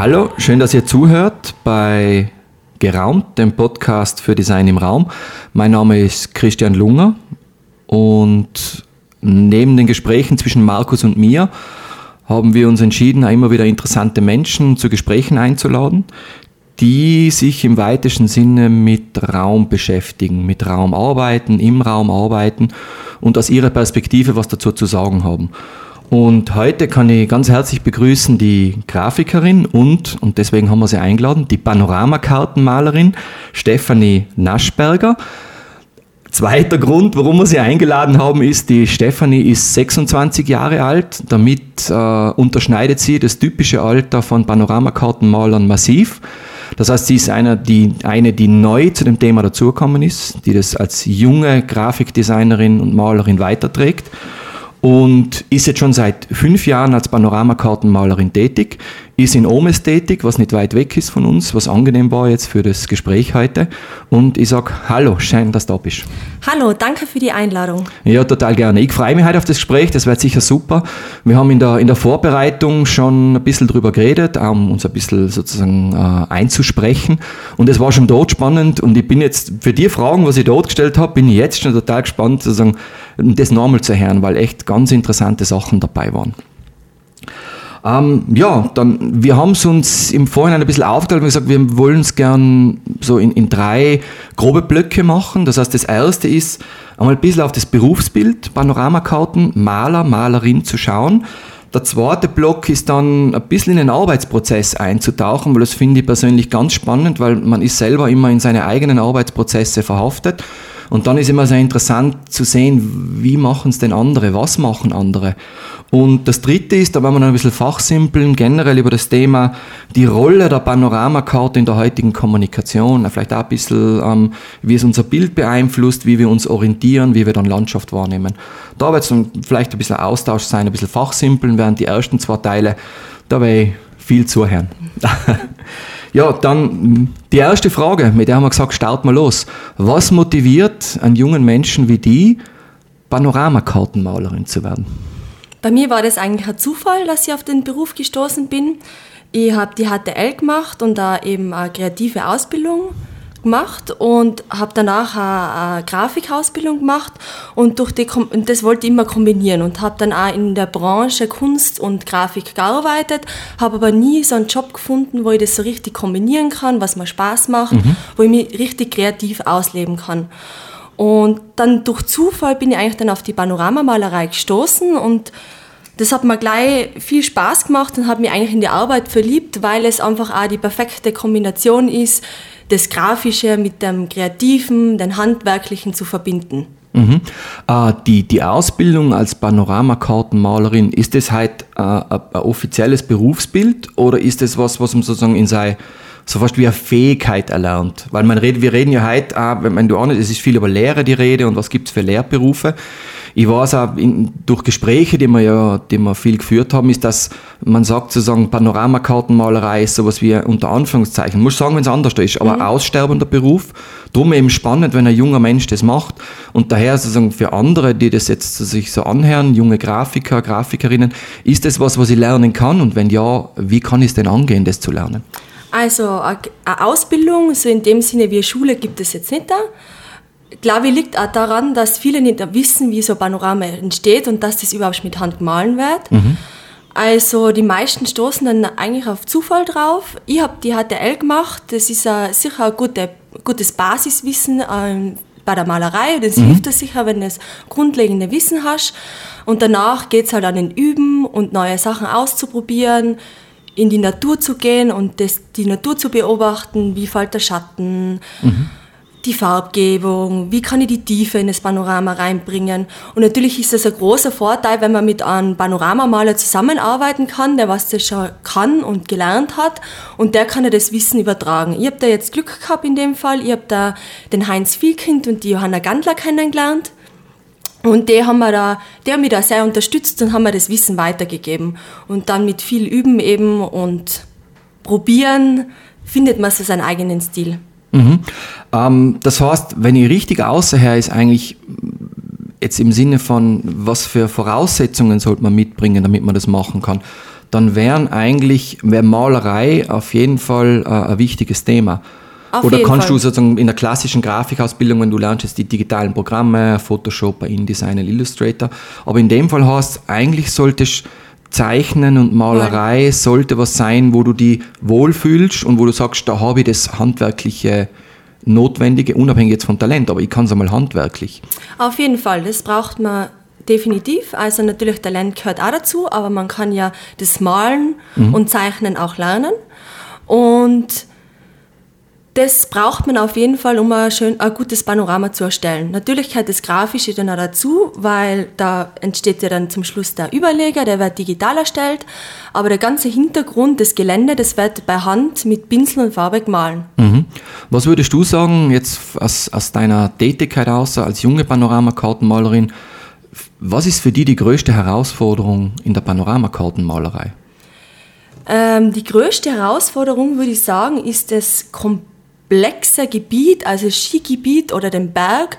Hallo, schön, dass ihr zuhört bei Geraumt, dem Podcast für Design im Raum. Mein Name ist Christian Lunger und neben den Gesprächen zwischen Markus und mir haben wir uns entschieden, immer wieder interessante Menschen zu Gesprächen einzuladen, die sich im weitesten Sinne mit Raum beschäftigen, mit Raum arbeiten, im Raum arbeiten und aus ihrer Perspektive was dazu zu sagen haben. Und heute kann ich ganz herzlich begrüßen die Grafikerin und, und deswegen haben wir sie eingeladen, die Panoramakartenmalerin Stefanie Naschberger. Zweiter Grund, warum wir sie eingeladen haben, ist, die Stefanie ist 26 Jahre alt. Damit äh, unterschneidet sie das typische Alter von Panoramakartenmalern massiv. Das heißt, sie ist eine die, eine, die neu zu dem Thema dazugekommen ist, die das als junge Grafikdesignerin und Malerin weiterträgt und ist jetzt schon seit fünf Jahren als Panoramakartenmalerin tätig, ist in Omes tätig, was nicht weit weg ist von uns, was angenehm war jetzt für das Gespräch heute. Und ich sage Hallo, schön, dass du da bist. Hallo, danke für die Einladung. Ja, total gerne. Ich freue mich heute auf das Gespräch, das wird sicher super. Wir haben in der, in der Vorbereitung schon ein bisschen drüber geredet, um uns ein bisschen sozusagen äh, einzusprechen. Und es war schon dort spannend und ich bin jetzt für die Fragen, was ich dort gestellt habe, bin ich jetzt schon total gespannt, sozusagen, das nochmal zu hören, weil echt ganz interessante Sachen dabei waren. Ähm, ja, dann, wir haben es uns im Vorhinein ein bisschen aufgeteilt und gesagt, wir wollen es gern so in, in drei grobe Blöcke machen. Das heißt, das erste ist, einmal ein bisschen auf das Berufsbild, Panoramakarten, Maler, Malerin zu schauen. Der zweite Block ist dann ein bisschen in den Arbeitsprozess einzutauchen, weil das finde ich persönlich ganz spannend, weil man ist selber immer in seine eigenen Arbeitsprozesse verhaftet. Und dann ist immer sehr interessant zu sehen, wie machen es denn andere, was machen andere. Und das dritte ist, da wollen wir noch ein bisschen fachsimpeln, generell über das Thema die Rolle der Panoramakarte in der heutigen Kommunikation, vielleicht auch ein bisschen, ähm, wie es unser Bild beeinflusst, wie wir uns orientieren, wie wir dann Landschaft wahrnehmen. Da wird es dann vielleicht ein bisschen Austausch sein, ein bisschen fachsimpeln, während die ersten zwei Teile, da werde ich viel zuhören. ja, dann die erste Frage, mit der haben wir gesagt, starten wir los. Was motiviert einen jungen Menschen wie die, Panoramakartenmalerin zu werden? Bei mir war das eigentlich ein Zufall, dass ich auf den Beruf gestoßen bin. Ich habe die HTL gemacht und da eben eine kreative Ausbildung gemacht und habe danach eine, eine Grafikausbildung gemacht und durch die und das wollte ich immer kombinieren und habe dann auch in der Branche Kunst und Grafik gearbeitet, habe aber nie so einen Job gefunden, wo ich das so richtig kombinieren kann, was mir Spaß macht, mhm. wo ich mich richtig kreativ ausleben kann. Und dann durch Zufall bin ich eigentlich dann auf die Panoramamalerei gestoßen und das hat mir gleich viel Spaß gemacht und hat mich eigentlich in die Arbeit verliebt, weil es einfach auch die perfekte Kombination ist, das Grafische mit dem Kreativen, den Handwerklichen zu verbinden. Mhm. Äh, die, die Ausbildung als Panoramakartenmalerin, ist das halt äh, ein offizielles Berufsbild oder ist das was, was man sozusagen in sein so fast wie eine Fähigkeit erlernt. Weil man redet, wir reden ja heute, auch, wenn du auch nicht, es ist viel über Lehre die Rede und was gibt es für Lehrberufe. Ich weiß auch in, durch Gespräche, die wir ja, die wir viel geführt haben, ist, dass man sagt sozusagen, Panoramakartenmalerei ist sowas wie unter Anführungszeichen, muss sagen, wenn es anders ist, aber mhm. aussterbender Beruf. Drum eben spannend, wenn ein junger Mensch das macht. Und daher sozusagen für andere, die das jetzt sich so anhören, junge Grafiker, Grafikerinnen, ist das was, was ich lernen kann? Und wenn ja, wie kann ich es denn angehen, das zu lernen? Also eine Ausbildung, so in dem Sinne wie Schule, gibt es jetzt nicht da. Glaube ich, liegt auch daran, dass viele nicht wissen, wie so ein Panorama entsteht und dass das überhaupt mit Hand gemahlen wird. Mhm. Also die meisten stoßen dann eigentlich auf Zufall drauf. Ich habe die HTL gemacht. Das ist a, sicher ein gute, gutes Basiswissen ähm, bei der Malerei. Das mhm. hilft dir sicher, wenn du das grundlegende Wissen hast. Und danach geht es halt an den Üben und neue Sachen auszuprobieren in die Natur zu gehen und das, die Natur zu beobachten, wie fällt der Schatten, mhm. Die Farbgebung, wie kann ich die Tiefe in das Panorama reinbringen. Und natürlich ist das ein großer Vorteil, wenn man mit einem Panoramamaler zusammenarbeiten kann, der was das schon kann und gelernt hat und der kann ja das Wissen übertragen. Ich habe da jetzt Glück gehabt in dem Fall, ich habe da den Heinz Vielkind und die Johanna Gandler kennengelernt und die haben, wir da, die haben mich da sehr unterstützt und haben mir das Wissen weitergegeben. Und dann mit viel Üben eben und Probieren findet man so seinen eigenen Stil. Mhm. Ähm, das heißt, wenn ich richtig außerher ist eigentlich jetzt im Sinne von, was für Voraussetzungen sollte man mitbringen, damit man das machen kann. dann wären eigentlich, wäre Malerei auf jeden Fall äh, ein wichtiges Thema. Auf Oder kannst Fall. du sozusagen in der klassischen Grafikausbildung, wenn du lernst jetzt die digitalen Programme, Photoshop, InDesign, Illustrator, aber in dem Fall hast eigentlich solltest Zeichnen und Malerei sollte was sein, wo du die wohlfühlst und wo du sagst, da habe ich das handwerkliche Notwendige, unabhängig jetzt vom Talent, aber ich kann es einmal handwerklich. Auf jeden Fall, das braucht man definitiv. Also natürlich Talent gehört auch dazu, aber man kann ja das Malen und Zeichnen auch lernen. Und das braucht man auf jeden Fall, um ein, schön, ein gutes Panorama zu erstellen. Natürlich gehört das Grafische dann auch dazu, weil da entsteht ja dann zum Schluss der Überleger, der wird digital erstellt, aber der ganze Hintergrund, das Gelände, das wird bei Hand mit Pinsel und Farbe gemahlen. Mhm. Was würdest du sagen, jetzt aus, aus deiner Tätigkeit aus, als junge Panoramakartenmalerin, was ist für dich die größte Herausforderung in der Panoramakartenmalerei? Ähm, die größte Herausforderung, würde ich sagen, ist das komplexe Gebiet, also Skigebiet oder den Berg,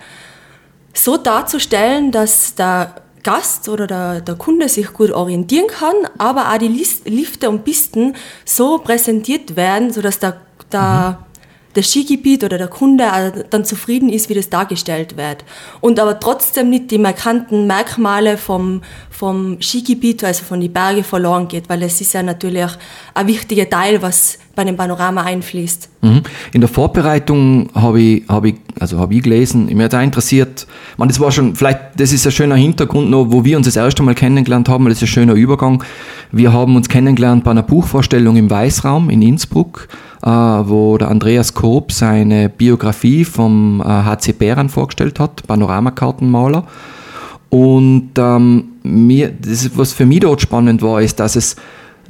so darzustellen, dass der Gast oder der, der Kunde sich gut orientieren kann, aber auch die Lifte und Pisten so präsentiert werden, sodass der, der, das Skigebiet oder der Kunde auch dann zufrieden ist, wie das dargestellt wird. Und aber trotzdem nicht die markanten Merkmale vom, vom Skigebiet, also von den Bergen verloren geht, weil es ist ja natürlich ein wichtiger Teil, was bei dem Panorama einfließt. Mhm. In der Vorbereitung habe ich, habe ich, also habe ich gelesen, mir hat auch interessiert, man, das war schon, vielleicht, das ist ein schöner Hintergrund noch, wo wir uns das erste Mal kennengelernt haben, das ist ein schöner Übergang. Wir haben uns kennengelernt bei einer Buchvorstellung im Weißraum in Innsbruck, wo der Andreas Koop seine Biografie vom äh, HC Bären vorgestellt hat, Panoramakartenmaler. Und ähm, mir, das, was für mich dort spannend war, ist, dass es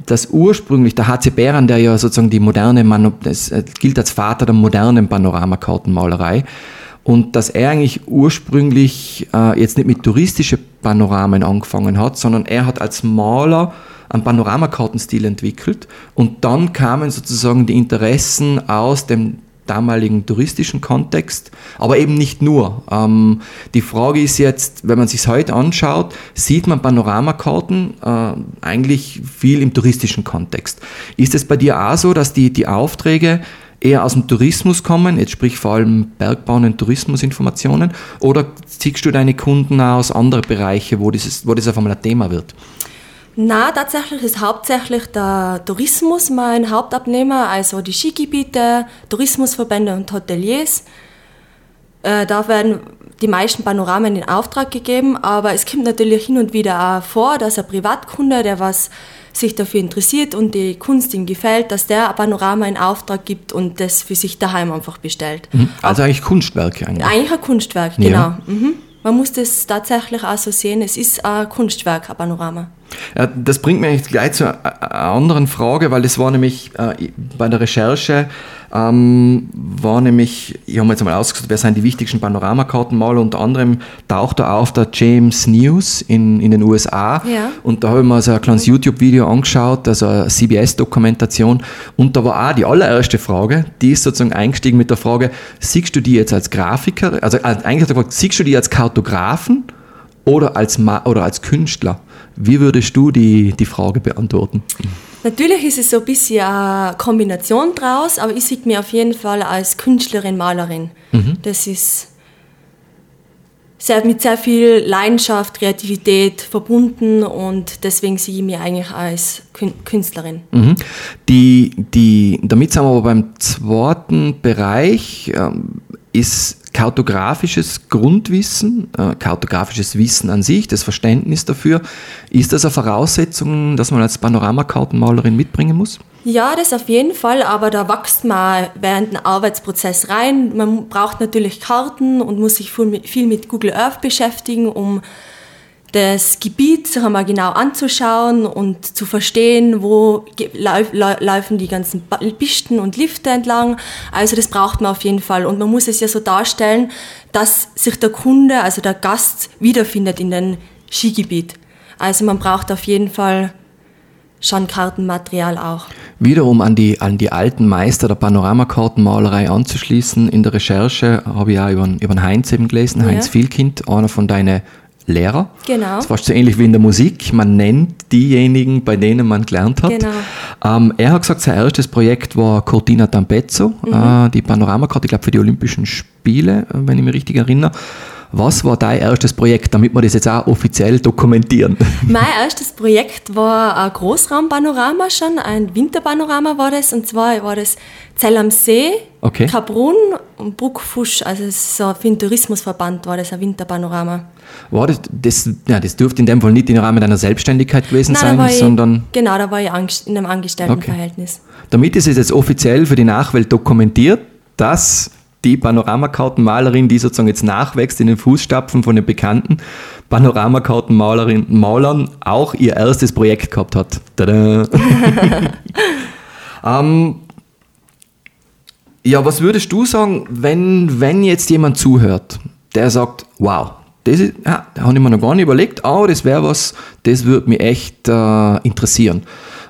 dass ursprünglich der HC Bären, der ja sozusagen die moderne, Manu- das äh, gilt als Vater der modernen Panoramakartenmalerei, und dass er eigentlich ursprünglich äh, jetzt nicht mit touristischen Panoramen angefangen hat, sondern er hat als Maler einen Panoramakartenstil entwickelt und dann kamen sozusagen die Interessen aus dem damaligen touristischen Kontext, aber eben nicht nur. Ähm, die Frage ist jetzt, wenn man sich heute anschaut, sieht man Panoramakarten äh, eigentlich viel im touristischen Kontext. Ist es bei dir auch so, dass die, die Aufträge eher aus dem Tourismus kommen, jetzt sprich vor allem Bergbahn und Tourismusinformationen, oder ziehst du deine Kunden aus anderen Bereichen, wo, dieses, wo das auf einmal ein Thema wird? Na, tatsächlich ist hauptsächlich der Tourismus mein Hauptabnehmer, also die Skigebiete, Tourismusverbände und Hoteliers. Äh, da werden die meisten Panoramen in Auftrag gegeben, aber es kommt natürlich hin und wieder auch vor, dass ein Privatkunde, der was sich dafür interessiert und die Kunst ihm gefällt, dass der ein Panorama in Auftrag gibt und das für sich daheim einfach bestellt. Also eigentlich Kunstwerke eigentlich. Eigentlich ein Kunstwerk, Ja. genau. Mhm. Man muss das tatsächlich auch so sehen, es ist ein Kunstwerk, ein Panorama. Ja, das bringt mich gleich zu einer einer anderen Frage, weil das war nämlich äh, bei der Recherche, ähm, war nämlich, ich habe mir jetzt mal ausgesucht, wer sind die wichtigsten Panoramakartenmaler, unter anderem taucht da auf der James News in, in den USA Ja. und da habe ich mir so ein kleines YouTube-Video angeschaut, also eine CBS-Dokumentation und da war auch die allererste Frage, die ist sozusagen eingestiegen mit der Frage, siehst du die jetzt als Grafiker, also äh, eigentlich hat er gefragt, siehst du die als Kartografen oder als, Ma oder als Künstler? Wie würdest du die, die Frage beantworten? Natürlich ist es so ein bisschen eine Kombination draus, aber ich sehe mich auf jeden Fall als Künstlerin, Malerin. Das ist sehr, mit sehr viel Leidenschaft, Kreativität verbunden und deswegen sehe ich mich eigentlich als Kün- Künstlerin. Mhm. Die, die, damit sind wir aber beim zweiten Bereich, ähm, ist kartografisches Grundwissen, äh, kartografisches Wissen an sich, das Verständnis dafür. Ist das eine Voraussetzung, dass man als Panoramakartenmalerin mitbringen muss? Ja, das auf jeden Fall, aber da wächst man während dem Arbeitsprozess rein. Man braucht natürlich Karten und muss sich viel mit, viel mit Google Earth beschäftigen, um das Gebiet sich einmal genau anzuschauen und zu verstehen, wo laufen die ganzen Pisten und Lifte entlang. Also das braucht man auf jeden Fall. Und man muss es ja so darstellen, dass sich der Kunde, also der Gast, wiederfindet in dem Skigebiet. Also man braucht auf jeden Fall schon Kartenmaterial auch. Wiederum an die, an die alten Meister der Panoramakartenmalerei anzuschließen. In der Recherche habe ich auch über, den- über Heinz eben gelesen, Heinz Ja. Vielkind, einer von deinen Lehrer. Genau. Das ist fast so ähnlich wie in der Musik. Man nennt diejenigen, bei denen man gelernt hat. Genau. Ähm, er hat gesagt, sein erstes Projekt war Cortina d'Ampezzo, Mhm. äh, die Panoramakarte, ich glaube für die Olympischen Spiele, äh, wenn ich mich richtig erinnere. Was war dein erstes Projekt, damit wir das jetzt auch offiziell dokumentieren? Mein erstes Projekt war ein Großraumpanorama schon, ein Winterpanorama war das. Und zwar war das Zell am See, Okay. Kaprun und Bruckfusch. Also so für den Tourismusverband war das ein Winterpanorama. War das, das, ja, das dürfte in dem Fall nicht im Rahmen deiner Selbstständigkeit gewesen da sein, ich, sondern genau, da war ich in einem Angestelltenverhältnis. damit ist es jetzt offiziell für die Nachwelt dokumentiert, dass die Panoramakartenmalerin, die sozusagen jetzt nachwächst in den Fußstapfen von den bekannten Panoramakartenmalerinnen Malern, auch ihr erstes Projekt gehabt hat. Ähm, ja, was würdest du sagen, wenn, wenn jetzt jemand zuhört, der sagt, wow, das ist, ja, da habe ich mir noch gar nicht überlegt, aber das wäre was, das würde mich echt äh, interessieren.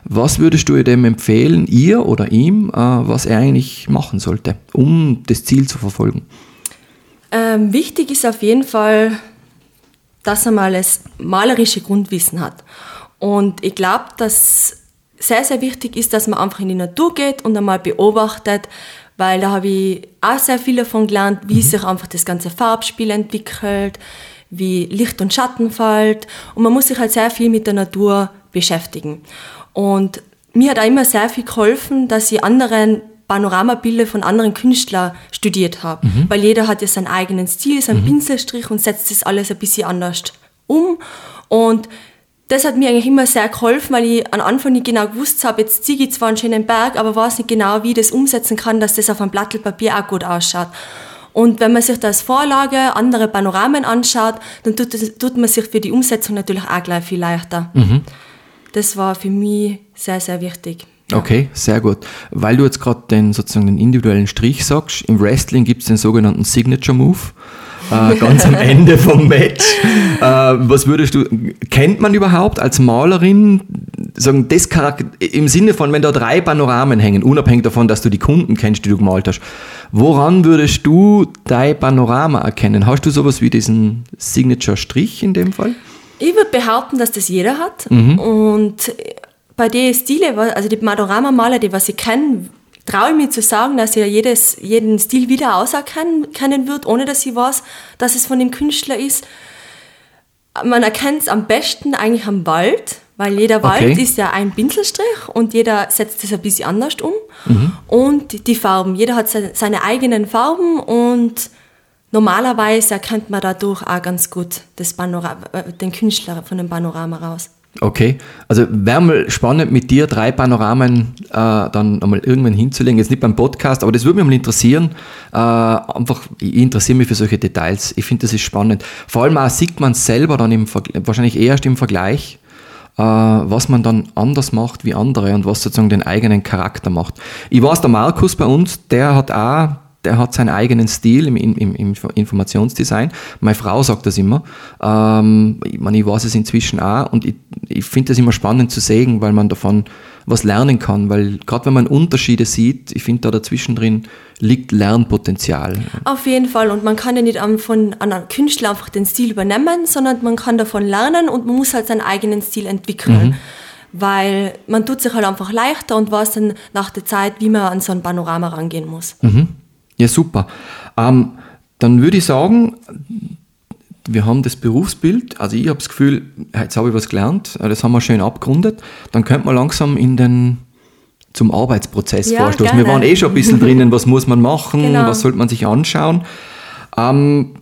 Was würdest du dem empfehlen, ihr oder ihm, äh, was er eigentlich machen sollte, um das Ziel zu verfolgen? Ähm, wichtig ist auf jeden Fall, dass er mal das malerische Grundwissen hat. Und ich glaube, dass sehr, sehr wichtig ist, dass man einfach in die Natur geht und einmal beobachtet, weil da habe ich auch sehr viel davon gelernt, wie sich einfach das ganze Farbspiel entwickelt, wie Licht und Schatten fällt. Und man muss sich halt sehr viel mit der Natur beschäftigen. Und mir hat auch immer sehr viel geholfen, dass ich anderen Panoramabilder von anderen Künstlern studiert habe. Weil jeder hat ja seinen eigenen Stil, seinen Pinselstrich und setzt das alles ein bisschen anders um. Und das hat mir eigentlich immer sehr geholfen, weil ich am Anfang nicht genau gewusst habe, jetzt ziehe ich zwar einen schönen Berg, aber weiß nicht genau, wie ich das umsetzen kann, dass das auf einem Blatt Papier auch gut ausschaut. Und wenn man sich da als Vorlage andere Panoramen anschaut, dann tut, das, tut man sich für die Umsetzung natürlich auch gleich viel leichter. Das war für mich sehr, sehr wichtig. Ja. Okay, sehr gut. Weil du jetzt gerade den sozusagen den individuellen Strich sagst, im Wrestling gibt es den sogenannten Signature Move. Äh, ganz am Ende vom Match. Äh, was würdest du, kennt man überhaupt als Malerin, sagen, das Charakter, im Sinne von, wenn da drei Panoramen hängen, unabhängig davon, dass du die Kunden kennst, die du gemalt hast, woran würdest du dein Panorama erkennen? Hast du sowas wie diesen Signature-Strich in dem Fall? Ich würde behaupten, dass das jeder hat. Und bei den Stile, also die Panorama-Maler, die was ich kenne, traue ich mir zu sagen, dass ich jedes, jeden Stil wieder auserkennen kennen wird, ohne dass ich weiß, dass es von dem Künstler ist. Man erkennt es am besten eigentlich am Wald, weil jeder Wald Okay. ist ja ein Pinselstrich und jeder setzt es ein bisschen anders um. Und die Farben, jeder hat seine eigenen Farben und normalerweise erkennt man dadurch auch ganz gut das Panora äh, den Künstler von dem Panorama raus. Okay, also wäre mal spannend mit dir drei Panoramen äh, dann einmal irgendwann hinzulegen, jetzt nicht beim Podcast, aber das würde mich mal interessieren. Äh, einfach, ich interessiere mich für solche Details. Ich finde, das ist spannend. Vor allem auch sieht man selber dann im wahrscheinlich erst im Vergleich, äh, was man dann anders macht wie andere und was sozusagen den eigenen Charakter macht. Ich weiß, der Markus bei uns, der hat auch der hat seinen eigenen Stil im, im, im Informationsdesign. Meine Frau sagt das immer. Ähm, ich, meine, ich weiß es inzwischen auch und ich, ich finde das immer spannend zu sehen, weil man davon was lernen kann. Weil gerade wenn man Unterschiede sieht, ich finde da dazwischen drin liegt Lernpotenzial. Auf jeden Fall. Und man kann ja nicht von einem Künstler einfach den Stil übernehmen, sondern man kann davon lernen und man muss halt seinen eigenen Stil entwickeln. Weil man tut sich halt einfach leichter und weiß dann nach der Zeit, wie man an so ein Panorama rangehen muss. Ja, super. Ähm, dann würde ich sagen, wir haben das Berufsbild, also ich habe das Gefühl, jetzt habe ich was gelernt, äh, das haben wir schön abgerundet, dann könnte man langsam in den zum Arbeitsprozess Ja, vorstoßen. Wir gerne. waren eh schon ein bisschen drinnen, was muss man machen, Genau. was sollte man sich anschauen. Ähm,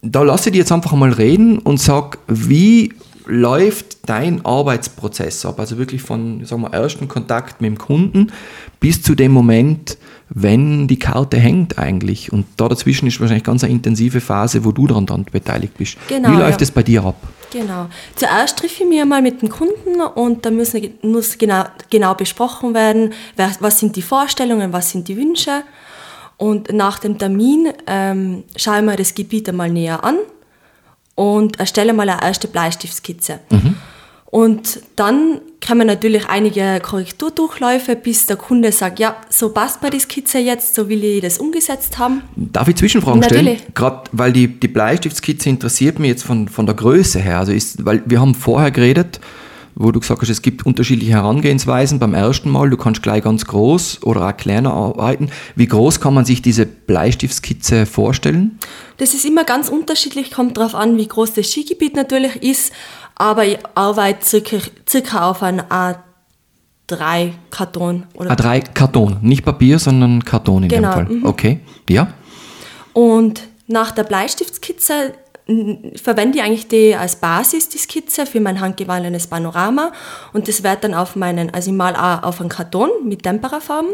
da lasse ich dich jetzt einfach mal reden und sag, wie läuft dein Arbeitsprozess ab? Also wirklich von, sagen wir, ersten Kontakt mit dem Kunden bis zu dem Moment, wenn die Karte hängt eigentlich. Und da dazwischen ist wahrscheinlich ganz eine intensive Phase, wo du daran dann beteiligt bist. Genau, wie läuft ja. es bei dir ab? Genau. Zuerst treffe ich mich einmal mit dem Kunden und da müssen, muss genau, genau besprochen werden, wer- was sind die Vorstellungen, was sind die Wünsche. Und nach dem Termin ähm, schaue ich mir das Gebiet einmal näher an und erstelle mal eine erste Bleistiftskizze. Und dann kommen natürlich einige Korrekturdurchläufe, bis der Kunde sagt, ja, so passt mir die Skizze jetzt, so will ich das umgesetzt haben. Darf ich Zwischenfragen Natürlich. stellen? Gerade weil die, die Bleistiftskizze interessiert mich jetzt von, von der Größe her. Also ist, weil wir haben vorher geredet, wo du gesagt hast, es gibt unterschiedliche Herangehensweisen beim ersten Mal. Du kannst gleich ganz groß oder auch kleiner arbeiten. Wie groß kann man sich diese Bleistiftskizze vorstellen? Das ist immer ganz unterschiedlich, kommt darauf an, wie groß das Skigebiet natürlich ist, aber ich arbeite circa, circa auf ein A3-Karton. A3-Karton, nicht Papier, sondern Karton in Genau, dem Fall. mhm. Okay, ja. Und nach der Bleistiftskizze verwende ich eigentlich die als Basis, die Skizze, für mein handgewallenes Panorama. Und das wird dann auf meinen, also ich mal auch auf einen Karton mit Temperafarben.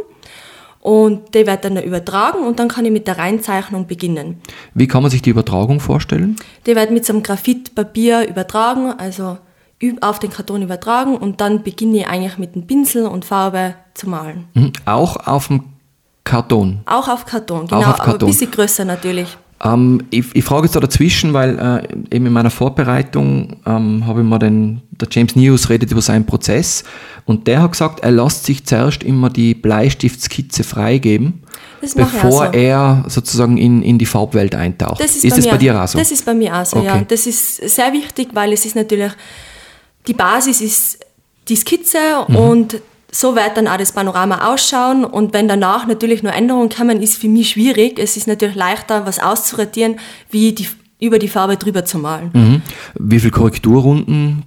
Und der wird dann übertragen und dann kann ich mit der Reinzeichnung beginnen. Wie kann man sich die Übertragung vorstellen? Der wird mit so einem Graphitpapier übertragen, also auf den Karton übertragen und dann beginne ich eigentlich mit dem Pinsel und Farbe zu malen. Mhm. Auch auf dem Karton. Auch auf Karton, genau, auf aber ein Karton. bisschen größer natürlich. Ähm, ich, ich frage jetzt da dazwischen, weil äh, eben in meiner Vorbereitung ähm, habe ich mir den, der James News redet über seinen Prozess und der hat gesagt, er lässt sich zuerst immer die Bleistiftskizze freigeben, bevor so. er sozusagen in, in die Farbwelt eintaucht. Das ist, ist bei das mir, bei dir auch so? Das ist bei mir auch so, ja. Okay. Das ist sehr wichtig, weil es ist natürlich, die Basis ist die Skizze Mhm. und so wird dann auch das Panorama ausschauen und wenn danach natürlich nur Änderungen kommen, ist für mich schwierig. Es ist natürlich leichter, was auszuradieren, wie die, über die Farbe drüber zu malen. Mhm. Wie viele Korrekturrunden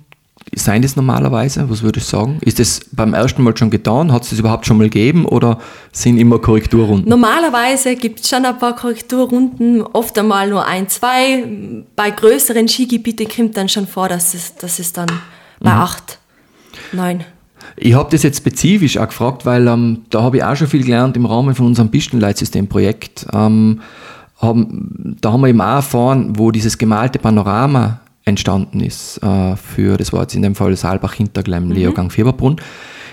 seien das normalerweise? Was würdest du sagen? Ist das beim ersten Mal schon getan? Hat es das überhaupt schon mal gegeben oder sind immer Korrekturrunden? Normalerweise gibt es schon ein paar Korrekturrunden, oft einmal nur ein, zwei. Bei größeren Skigebieten kommt dann schon vor, dass es, dass es dann bei Mhm. acht, neun. Ich habe das jetzt spezifisch auch gefragt, weil ähm, da habe ich auch schon viel gelernt im Rahmen von unserem Pistenleitsystem-Projekt. Ähm, haben, da haben wir eben auch erfahren, wo dieses gemalte Panorama entstanden ist, äh, für, das war jetzt in dem Fall Saalbach, Hinterglemm, Leogang, Fieberbrunn.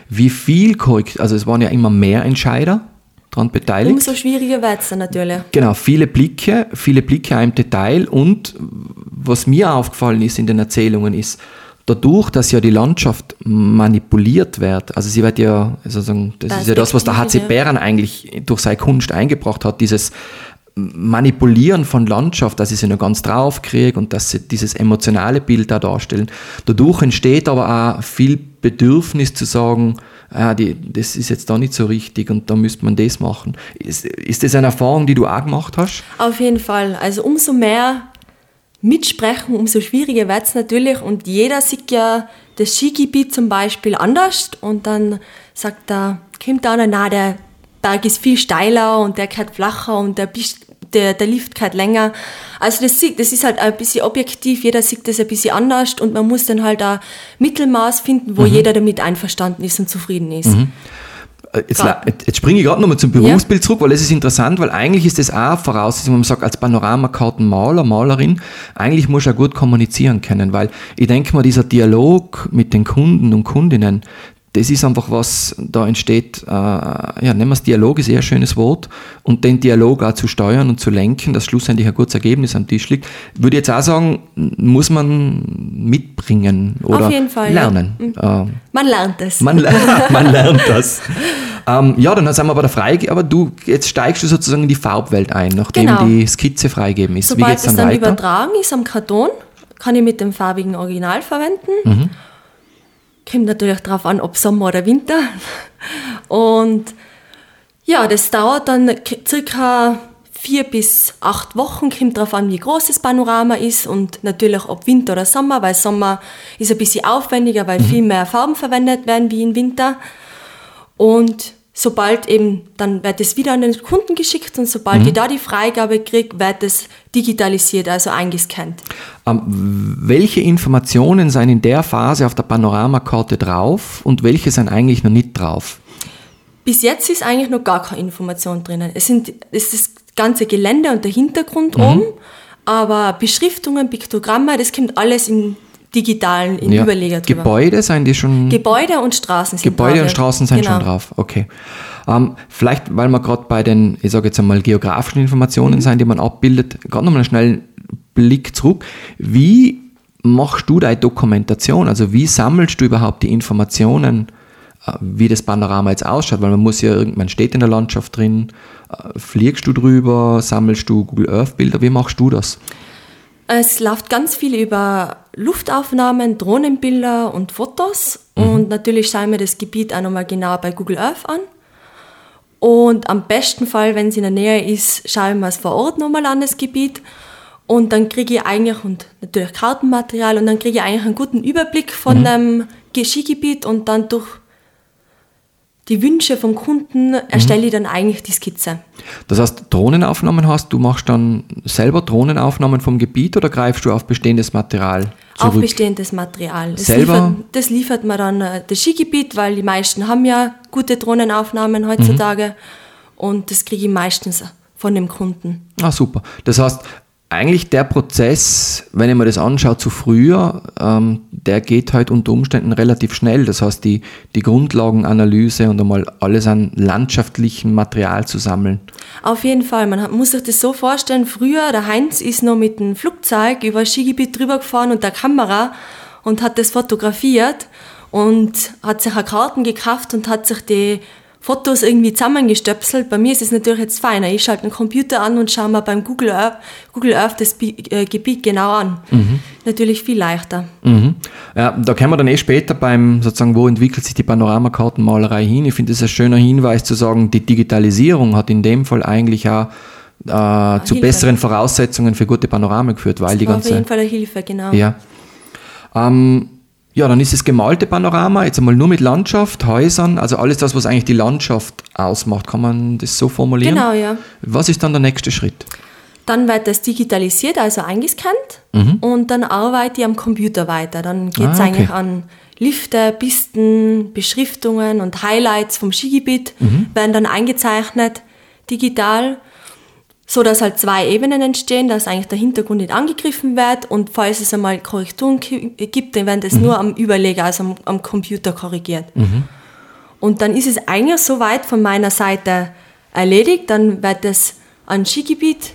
Wie viel korrekt, also es waren ja immer mehr Entscheider daran beteiligt. Umso schwieriger wird es dann natürlich. Genau, viele Blicke, viele Blicke im Detail und was mir aufgefallen ist in den Erzählungen ist, dadurch, dass ja die Landschaft manipuliert wird, also sie wird ja, sozusagen, das ist ja das, was der HC Bären eigentlich durch seine Kunst eingebracht hat, dieses Manipulieren von Landschaft, dass ich sie noch ganz drauf kriege und dass sie dieses emotionale Bild da darstellen. Dadurch entsteht aber auch viel Bedürfnis zu sagen, ah, die, das ist jetzt da nicht so richtig und da müsste man das machen. Ist, ist das eine Erfahrung, die du auch gemacht hast? Auf jeden Fall. Also umso mehr mitsprechen, umso schwieriger wird es natürlich. Und jeder sieht ja das Skigebiet zum Beispiel anders. Und dann sagt er, kommt einer, na, der Berg ist viel steiler und der geht flacher und der, der, der Lift geht länger. Also das, sieht, das ist halt ein bisschen objektiv, jeder sieht das ein bisschen anders und man muss dann halt ein Mittelmaß finden, wo jeder damit einverstanden ist und zufrieden ist. Äh, Jetzt, Klar. la- jetzt springe ich gerade nochmal zum Berufsbild zurück, weil es ist interessant, weil eigentlich ist das auch Voraussetzung, wenn man sagt, als Panoramakartenmaler, Malerin, eigentlich muss er gut kommunizieren können, weil ich denke mal, dieser Dialog mit den Kunden und Kundinnen, das ist einfach was, da entsteht, äh, ja, nennen wir es Dialog, ist eher ein schönes Wort, und den Dialog auch zu steuern und zu lenken, dass schlussendlich ein gutes Ergebnis am Tisch liegt, würde ich jetzt auch sagen, muss man mitbringen oder Fall, ja. lernen. Ähm, Man lernt es. man, man lernt das. Ähm, ja, dann sind wir bei der Freige, aber du, jetzt steigst du sozusagen in die Farbwelt ein, nachdem Genau. die Skizze freigeben ist. Wie Sobald geht's es dann dann weiter? übertragen ist am Karton, kann ich mit dem farbigen Original verwenden. Mhm. Kommt natürlich darauf an, ob Sommer oder Winter. Und ja, das dauert dann circa vier bis acht Wochen, kommt darauf an, wie groß das Panorama ist und natürlich ob Winter oder Sommer, weil Sommer ist ein bisschen aufwendiger, Mhm. weil viel mehr Farben verwendet werden wie im Winter. Und sobald eben, dann wird es wieder an den Kunden geschickt und sobald Mhm. ich da die Freigabe kriege, wird es digitalisiert, also eingescannt. Ähm, welche Informationen sind in der Phase auf der Panoramakarte drauf und welche sind eigentlich noch nicht drauf? Bis jetzt ist eigentlich noch gar keine Information drinnen. Es, sind, es ist das ganze Gelände und der Hintergrund Mhm. oben, aber Beschriftungen, Piktogramme, das kommt alles im digitalen, im Überleger drüber. Gebäude sind die schon. Gebäude und Straßen sind Gebäude drauf, und ja. Straßen sind genau. schon drauf. Okay. Ähm, vielleicht, weil wir gerade bei den, ich sage jetzt einmal, geografischen Mhm. Informationen sind, die man abbildet, gerade nochmal einen schnellen Blick zurück. Wie machst du deine Dokumentation? Also wie sammelst du überhaupt die Informationen, äh, wie das Panorama jetzt ausschaut? Weil man muss ja irgendwann steht in der Landschaft drin, äh, fliegst du drüber, sammelst du Google Earth Bilder, wie machst du das? Es läuft ganz viel über Luftaufnahmen, Drohnenbilder und Fotos. Mhm. Und natürlich schauen wir das Gebiet auch nochmal genau bei Google Earth an. Und am besten Fall, wenn es in der Nähe ist, schauen wir es vor Ort nochmal an, das Gebiet. Und dann kriege ich eigentlich, und natürlich Kartenmaterial, und dann kriege ich eigentlich einen guten Überblick von mhm. dem Skigebiet und dann durch die Wünsche vom Kunden erstelle mhm. ich dann eigentlich die Skizze. Das heißt, Drohnenaufnahmen hast du, machst dann selber Drohnenaufnahmen vom Gebiet oder greifst du auf bestehendes Material zurück? Auf bestehendes Material. Das selber? Liefert, das liefert man dann äh, das Skigebiet, weil die meisten haben ja gute Drohnenaufnahmen heutzutage mhm. und das kriege ich meistens von dem Kunden. Ah, super. Das heißt, eigentlich der Prozess, wenn ich mir das anschaue zu früher, ähm, der geht halt unter Umständen relativ schnell. Das heißt, die, die Grundlagenanalyse und einmal alles an landschaftlichem Material zu sammeln. Auf jeden Fall. Man muss sich das so vorstellen, früher, der Heinz ist noch mit dem Flugzeug über das Skigebiet drüber gefahren und der Kamera und hat das fotografiert und hat sich eine Karten gekauft und hat sich die Fotos irgendwie zusammengestöpselt. Bei mir ist es natürlich jetzt feiner. Ich schalte den Computer an und schaue mir beim Google Earth, Google Earth das äh, Gebiet genau an. Mhm. Natürlich viel leichter. Mhm. Ja, da kommen wir dann eh später beim, sozusagen, wo entwickelt sich die Panoramakartenmalerei hin. Ich finde es ein schöner Hinweis zu sagen, die Digitalisierung hat in dem Fall eigentlich auch äh, zu Hilfe. besseren Voraussetzungen für gute Panorama geführt, weil das die ganze. Auf jeden Fall eine Hilfe, genau. Ja. Ähm, ja, dann ist es gemalte Panorama, jetzt einmal nur mit Landschaft, Häusern, also alles das, was eigentlich die Landschaft ausmacht. Kann man das so formulieren? Genau, ja. Was ist dann der nächste Schritt? Dann wird das digitalisiert, also eingescannt mhm. und dann arbeite ich am Computer weiter. Dann geht es ah, okay. eigentlich an Lifte, Pisten, Beschriftungen und Highlights vom Skigebiet mhm. werden dann eingezeichnet digital so dass halt zwei Ebenen entstehen, dass eigentlich der Hintergrund nicht angegriffen wird und falls es einmal Korrekturen gibt, dann werden das mhm. nur am Überleger, also am, am Computer korrigiert. Mhm. Und dann ist es eigentlich soweit von meiner Seite erledigt, dann wird das an Skigebiet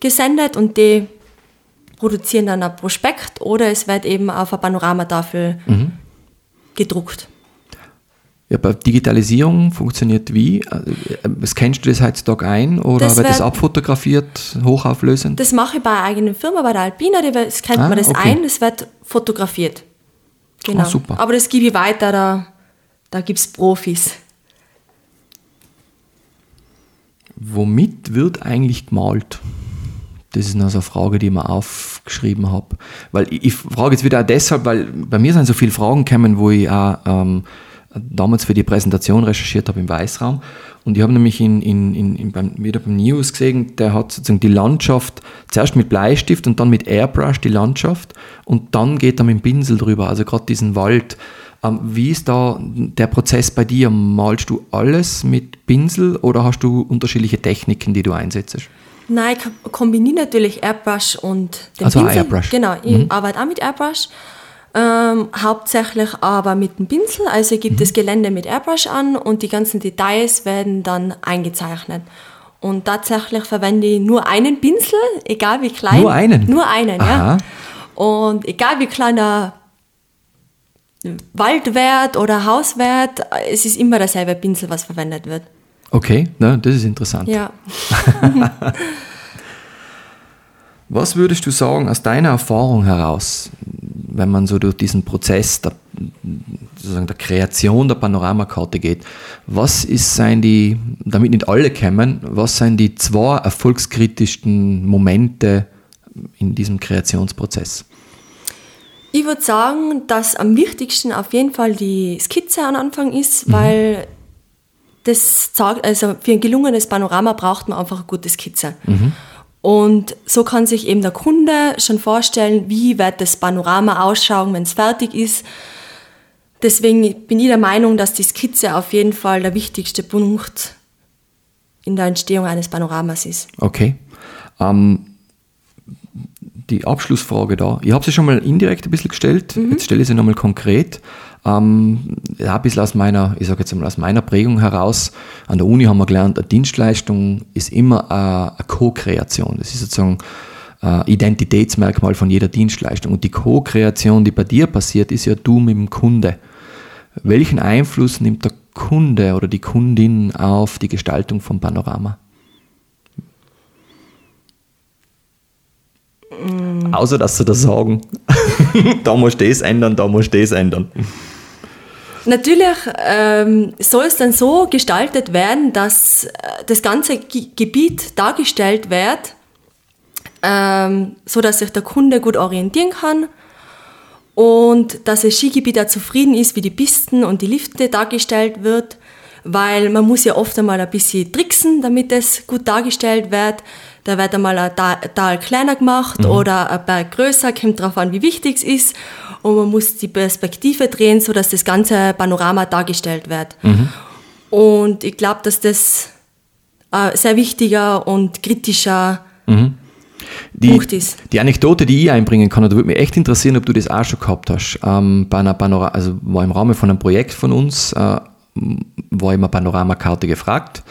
gesendet und die produzieren dann ein Prospekt oder es wird eben auf eine Panoramatafel mhm. gedruckt. Ja, bei Digitalisierung funktioniert wie? Äh, scannst du das heutzutage ein oder das wird das abfotografiert, hochauflösend? Das mache ich bei einer eigenen Firma, bei der Alpina, die scannt ah, man das okay. ein, das wird fotografiert. Genau. Ah, super. Aber das gebe ich weiter, da, da gibt es Profis. Womit wird eigentlich gemalt? Das ist noch so eine Frage, die ich mir aufgeschrieben habe. Weil ich, ich frage jetzt wieder auch deshalb, weil bei mir sind so viele Fragen gekommen, wo ich auch ähm, damals für die Präsentation recherchiert habe im Weißraum. Und ich habe nämlich in, in, in, beim, wieder beim News gesehen, der hat sozusagen die Landschaft zuerst mit Bleistift und dann mit Airbrush die Landschaft und dann geht er mit dem Pinsel drüber, also gerade diesen Wald. Ähm, wie ist da der Prozess bei dir? Malst du alles mit Pinsel oder hast du unterschiedliche Techniken, die du einsetzt? Nein, ich kombiniere natürlich Airbrush und den also Pinsel. Airbrush. Genau, ich mhm. arbeite auch mit Airbrush. Ähm, hauptsächlich aber mit dem Pinsel, also gibt mhm. das Gelände mit Airbrush an und die ganzen Details werden dann eingezeichnet. Und tatsächlich verwende ich nur einen Pinsel, egal wie klein. Nur einen? Nur einen, Aha. ja. Und egal wie klein der Waldwert oder Hauswert, es ist immer derselbe Pinsel, was verwendet wird. Okay, na, das ist interessant. Ja. was würdest du sagen aus deiner Erfahrung heraus? wenn man so durch diesen Prozess der, sozusagen der Kreation der Panoramakarte geht, was ist sein die, damit nicht alle kämen, was sind die zwei erfolgskritischsten Momente in diesem Kreationsprozess? Ich würde sagen, dass am wichtigsten auf jeden Fall die Skizze am Anfang ist, mhm. weil das sagt, also für ein gelungenes Panorama braucht man einfach eine gute Skizze. Mhm. Und so kann sich eben der Kunde schon vorstellen, wie wird das Panorama ausschauen, wenn es fertig ist. Deswegen bin ich der Meinung, dass die Skizze auf jeden Fall der wichtigste Punkt in der Entstehung eines Panoramas ist. Okay. Ähm, die Abschlussfrage da. Ich habe sie schon mal indirekt ein bisschen gestellt, mhm. jetzt stelle ich sie nochmal konkret. Ähm, ja, ein bisschen aus meiner, ich sage jetzt mal aus meiner Prägung heraus. An der Uni haben wir gelernt, eine Dienstleistung ist immer eine, eine Co-Kreation. Das ist sozusagen äh, Identitätsmerkmal von jeder Dienstleistung. Und die Co-Kreation, die bei dir passiert, ist ja du mit dem Kunde. Welchen Einfluss nimmt der Kunde oder die Kundin auf die Gestaltung vom Panorama? Mm. Außer dass sie das sagen, da musst du das ändern, da musst du das ändern. Natürlich ähm, soll es dann so gestaltet werden, dass äh, das ganze G Gebiet dargestellt wird, ähm, so dass sich der Kunde gut orientieren kann und dass das Skigebiet auch zufrieden ist, wie die Pisten und die Lifte dargestellt wird, weil man muss ja oft einmal ein bisschen tricksen, damit es gut dargestellt wird. Da wird einmal ein Tal kleiner gemacht mhm. oder ein Berg größer, kommt darauf an, wie wichtig es ist. Und man muss die Perspektive drehen, sodass das ganze Panorama dargestellt wird. Mhm. Und ich glaube, dass das ein sehr wichtiger und kritischer mhm. Die. Die Anekdote, die ich einbringen kann, da würde mich echt interessieren, ob du das auch schon gehabt hast. Ähm, bei einer Panorama, also war im Rahmen von einem Projekt von uns, äh, war immer Panoramakarte gefragt.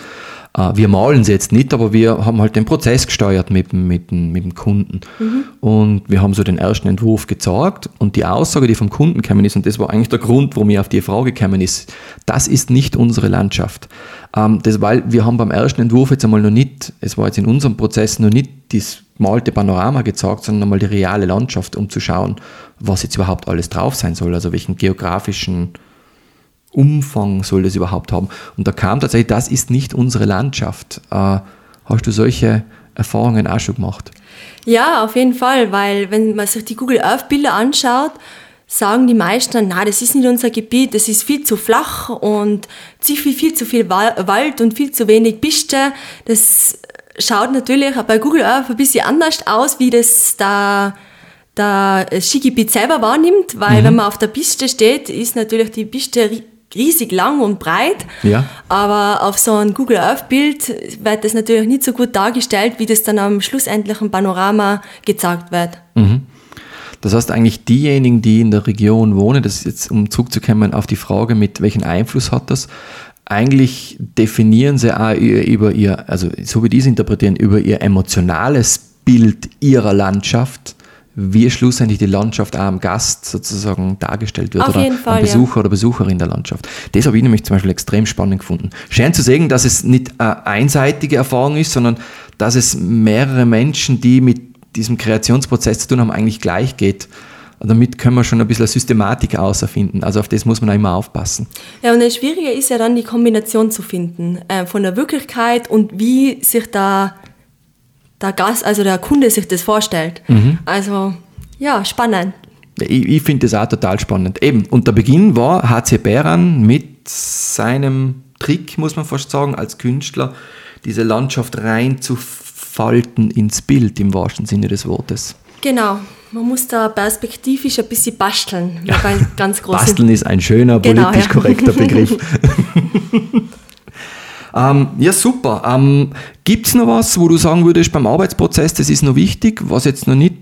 Äh, wir malen sie jetzt nicht, aber wir haben halt den Prozess gesteuert mit, mit, mit dem Kunden. Mhm. Und wir haben so den ersten Entwurf gezeigt und die Aussage, die vom Kunden gekommen ist, und das war eigentlich der Grund, warum ich auf die Frage gekommen ist, das ist nicht unsere Landschaft. Ähm, das, weil wir haben beim ersten Entwurf jetzt einmal noch nicht, es war jetzt in unserem Prozess noch nicht das gemalte Panorama gezeigt, sondern einmal die reale Landschaft, um zu schauen, was jetzt überhaupt alles drauf sein soll, also welchen geografischen Umfang soll das überhaupt haben. Und da kam tatsächlich, das ist nicht unsere Landschaft. Äh, hast du solche Erfahrungen auch schon gemacht? Ja, auf jeden Fall, weil wenn man sich die Google Earth Bilder anschaut, sagen die meisten, na, das ist nicht unser Gebiet, das ist viel zu flach und viel, viel zu viel Wald und viel zu wenig Piste. Das schaut natürlich bei Google Earth ein bisschen anders aus, wie das da der Skigebiet selber wahrnimmt, weil mhm. wenn man auf der Piste steht, ist natürlich die Piste riesig lang und breit. Ja. Aber auf so einem Google Earth Bild wird das natürlich nicht so gut dargestellt, wie das dann am schlussendlichen Panorama gezeigt wird. Mhm. Das heißt eigentlich diejenigen, die in der Region wohnen, das ist jetzt um zurückzukommen auf die Frage, mit welchen Einfluss hat das, eigentlich definieren sie auch über ihr, also so wie die es interpretieren, über ihr emotionales Bild ihrer Landschaft wie schlussendlich die Landschaft auch am Gast sozusagen dargestellt wird Auf oder Fall, am Besucher ja. oder Besucherin der Landschaft. Das habe ich nämlich zum Beispiel extrem spannend gefunden. Schön zu sehen, dass es nicht eine einseitige Erfahrung ist, sondern dass es mehrere Menschen, die mit diesem Kreationsprozess zu tun haben, eigentlich gleich geht. Und damit können wir schon ein bisschen Systematik auserfinden. Also auf das muss man auch immer aufpassen. Ja, und das Schwierige ist ja dann die Kombination zu finden äh, von der Wirklichkeit und wie sich da der Gast, also der Kunde sich das vorstellt. Mhm. Also ja, spannend. Ich, ich finde das auch total spannend. Eben, und der Beginn war HC Bäran mit seinem Trick, muss man fast sagen, als Künstler, diese Landschaft reinzufalten ins Bild im wahrsten Sinne des Wortes. Genau. Man muss da perspektivisch ein bisschen basteln. Ja. Ganz groß Basteln ist ein schöner, genau, politisch ja. korrekter Begriff. Ähm, ja, super. Ähm, Gibt es noch was, wo du sagen würdest, beim Arbeitsprozess, das ist noch wichtig, was jetzt noch nicht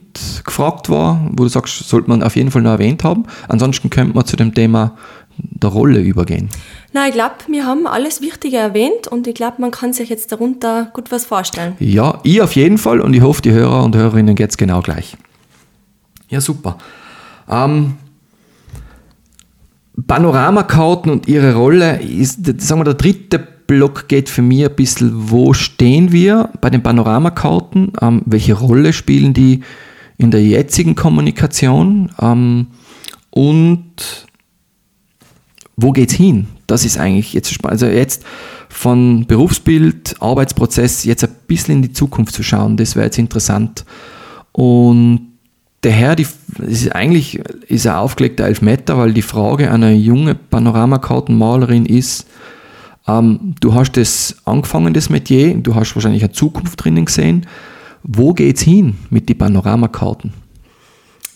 gefragt war, wo du sagst, sollte man auf jeden Fall noch erwähnt haben? Ansonsten könnte man zu dem Thema der Rolle übergehen. Na, ich glaube, wir haben alles Wichtige erwähnt und ich glaube, man kann sich jetzt darunter gut was vorstellen. Ja, ich auf jeden Fall und ich hoffe, die Hörer und Hörerinnen geht es genau gleich. Ja, super. Ähm, Panoramakarten und ihre Rolle ist, sagen wir, der dritte Block geht für mich ein bisschen, wo stehen wir bei den Panoramakarten? Ähm, welche Rolle spielen die in der jetzigen Kommunikation? Ähm, und wo geht es hin? Das ist eigentlich jetzt spannend. Also jetzt von Berufsbild, Arbeitsprozess, jetzt ein bisschen in die Zukunft zu schauen, das wäre jetzt interessant. Und der Herr, die, ist eigentlich ist ein aufgelegter Elfmeter, weil die Frage einer jungen Panoramakartenmalerin ist, ähm, du hast das angefangen, das Metier, du hast wahrscheinlich eine Zukunft drinnen gesehen. Wo geht es hin mit den Panoramakarten?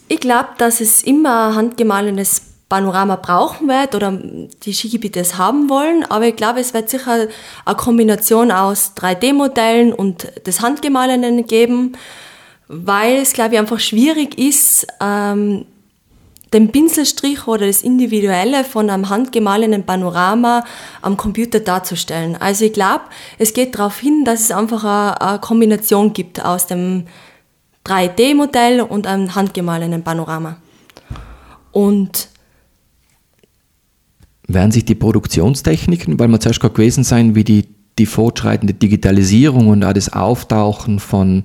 Ich glaube, dass es immer ein handgemahlenes Panorama brauchen wird oder die Skigebiete es haben wollen, aber ich glaube, es wird sicher eine Kombination aus 3D-Modellen und des Handgemahlenen geben, weil es, glaube ich, einfach schwierig ist, ähm, den Pinselstrich oder das Individuelle von einem handgemalenen Panorama am Computer darzustellen. Also ich glaube, es geht darauf hin, dass es einfach eine, eine Kombination gibt aus dem 3D-Modell und einem handgemalenen Panorama. Und werden sich die Produktionstechniken, weil wir zuerst gewesen sein, wie die, die fortschreitende Digitalisierung und auch das Auftauchen von,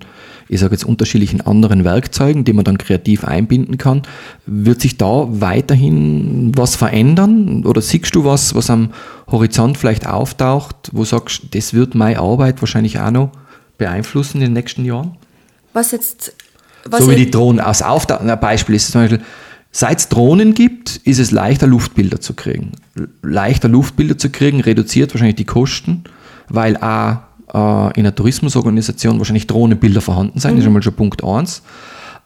ich sage jetzt, unterschiedlichen anderen Werkzeugen, die man dann kreativ einbinden kann, wird sich da weiterhin was verändern? Oder siehst du was, was am Horizont vielleicht auftaucht, wo du sagst, das wird meine Arbeit wahrscheinlich auch noch beeinflussen in den nächsten Jahren? Was jetzt. Was so wie die Drohnen aus Auftauchen. Ein Beispiel ist zum Beispiel, Seit es Drohnen gibt, ist es leichter, Luftbilder zu kriegen. Leichter Luftbilder zu kriegen, reduziert wahrscheinlich die Kosten, weil auch äh, in einer Tourismusorganisation wahrscheinlich Drohnenbilder vorhanden sein, mhm. das ist einmal schon Punkt 1.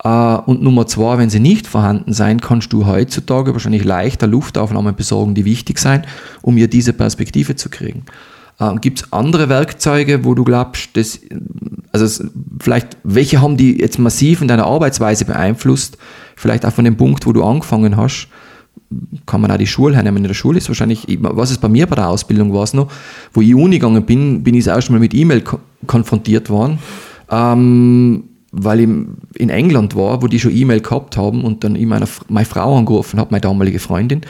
Äh, und Nummer zwei, wenn sie nicht vorhanden sein, kannst du heutzutage wahrscheinlich leichter Luftaufnahmen besorgen, die wichtig sein, um hier diese Perspektive zu kriegen. Äh, Gibt es andere Werkzeuge, wo du glaubst, dass, also vielleicht, welche haben die jetzt massiv in deiner Arbeitsweise beeinflusst, vielleicht auch von dem Punkt, wo du angefangen hast, kann man auch die Schule hernehmen. In der Schule ist wahrscheinlich, was es bei mir bei der Ausbildung war, noch, wo ich Uni gegangen bin, bin ich das erste Mal mit E-Mail ko konfrontiert worden, ähm, weil ich in England war, wo die schon E-Mail gehabt haben und dann ich meine, meine Frau angerufen habe, meine damalige Freundin.